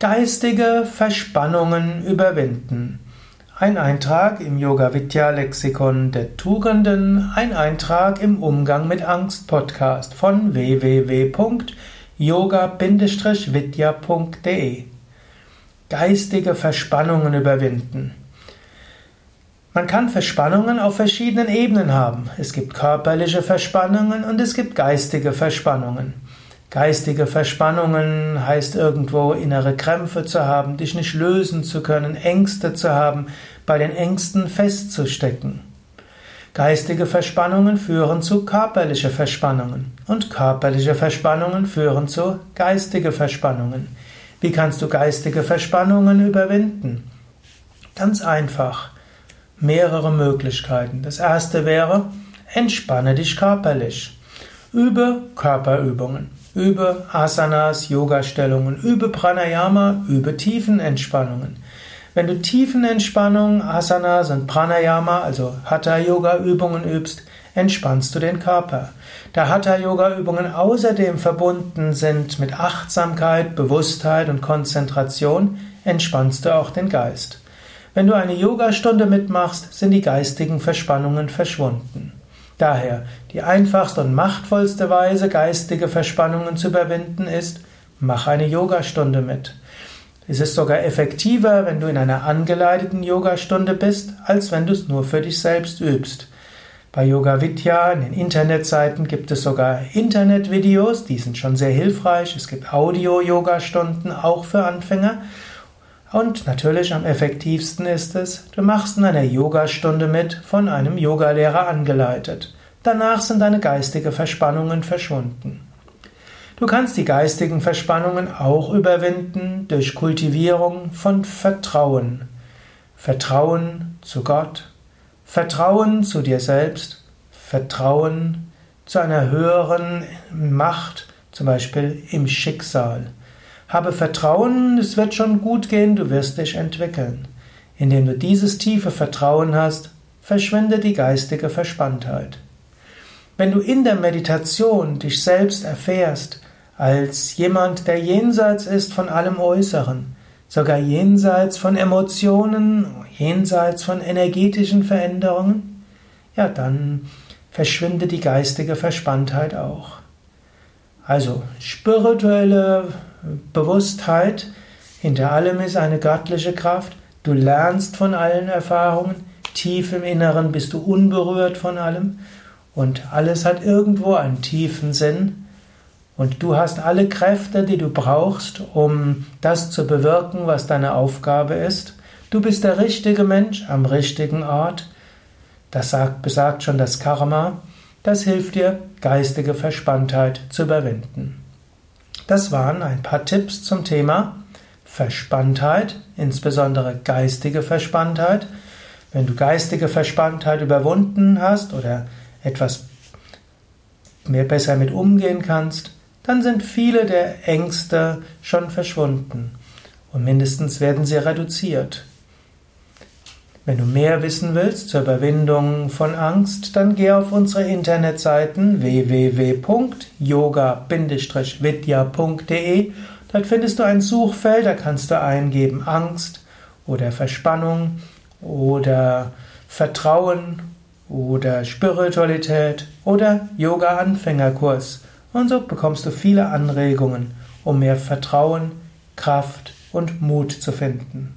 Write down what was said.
Geistige Verspannungen überwinden. Ein Eintrag im Yoga Vidya Lexikon der Tugenden, ein Eintrag im Umgang mit Angst Podcast von www.yoga-vidya.de. Geistige Verspannungen überwinden. Man kann Verspannungen auf verschiedenen Ebenen haben. Es gibt körperliche Verspannungen und es gibt geistige Verspannungen. Geistige Verspannungen heißt irgendwo innere Krämpfe zu haben, dich nicht lösen zu können, Ängste zu haben, bei den Ängsten festzustecken. Geistige Verspannungen führen zu körperliche Verspannungen und körperliche Verspannungen führen zu geistige Verspannungen. Wie kannst du geistige Verspannungen überwinden? Ganz einfach. Mehrere Möglichkeiten. Das erste wäre, entspanne dich körperlich. Übe Körperübungen. Übe Asanas, Yoga-Stellungen, übe Pranayama, übe Tiefenentspannungen. Wenn du Tiefenentspannung, Asanas und Pranayama, also Hatha-Yoga-Übungen übst, entspannst du den Körper. Da Hatha-Yoga-Übungen außerdem verbunden sind mit Achtsamkeit, Bewusstheit und Konzentration, entspannst du auch den Geist. Wenn du eine Yogastunde mitmachst, sind die geistigen Verspannungen verschwunden. Daher, die einfachste und machtvollste Weise, geistige Verspannungen zu überwinden, ist, mach eine Yogastunde mit. Es ist sogar effektiver, wenn du in einer angeleiteten Yogastunde bist, als wenn du es nur für dich selbst übst. Bei Yoga Vidya, in den Internetseiten gibt es sogar Internetvideos, die sind schon sehr hilfreich. Es gibt Audio-Yogastunden, auch für Anfänger. Und natürlich am effektivsten ist es, du machst in einer Yogastunde mit, von einem Yogalehrer angeleitet. Danach sind deine geistigen Verspannungen verschwunden. Du kannst die geistigen Verspannungen auch überwinden durch Kultivierung von Vertrauen. Vertrauen zu Gott, Vertrauen zu dir selbst, Vertrauen zu einer höheren Macht, zum Beispiel im Schicksal. Habe Vertrauen, es wird schon gut gehen, du wirst dich entwickeln. Indem du dieses tiefe Vertrauen hast, verschwindet die geistige Verspanntheit. Wenn du in der Meditation dich selbst erfährst als jemand, der jenseits ist von allem Äußeren, sogar jenseits von Emotionen, jenseits von energetischen Veränderungen, ja, dann verschwindet die geistige Verspanntheit auch. Also spirituelle Bewusstheit, hinter allem ist eine göttliche Kraft, du lernst von allen Erfahrungen, tief im Inneren bist du unberührt von allem und alles hat irgendwo einen tiefen Sinn und du hast alle Kräfte, die du brauchst, um das zu bewirken, was deine Aufgabe ist. Du bist der richtige Mensch am richtigen Ort. Das sagt, besagt schon das Karma. Das hilft dir, geistige Verspanntheit zu überwinden. Das waren ein paar Tipps zum Thema Verspanntheit, insbesondere geistige Verspanntheit. Wenn du geistige Verspanntheit überwunden hast oder etwas mehr besser mit umgehen kannst, dann sind viele der Ängste schon verschwunden und mindestens werden sie reduziert. Wenn du mehr wissen willst zur Überwindung von Angst, dann geh auf unsere Internetseiten www.yoga-vidya.de. Dort findest du ein Suchfeld, da kannst du eingeben Angst oder Verspannung oder Vertrauen oder Spiritualität oder Yoga-Anfängerkurs. Und so bekommst du viele Anregungen, um mehr Vertrauen, Kraft und Mut zu finden.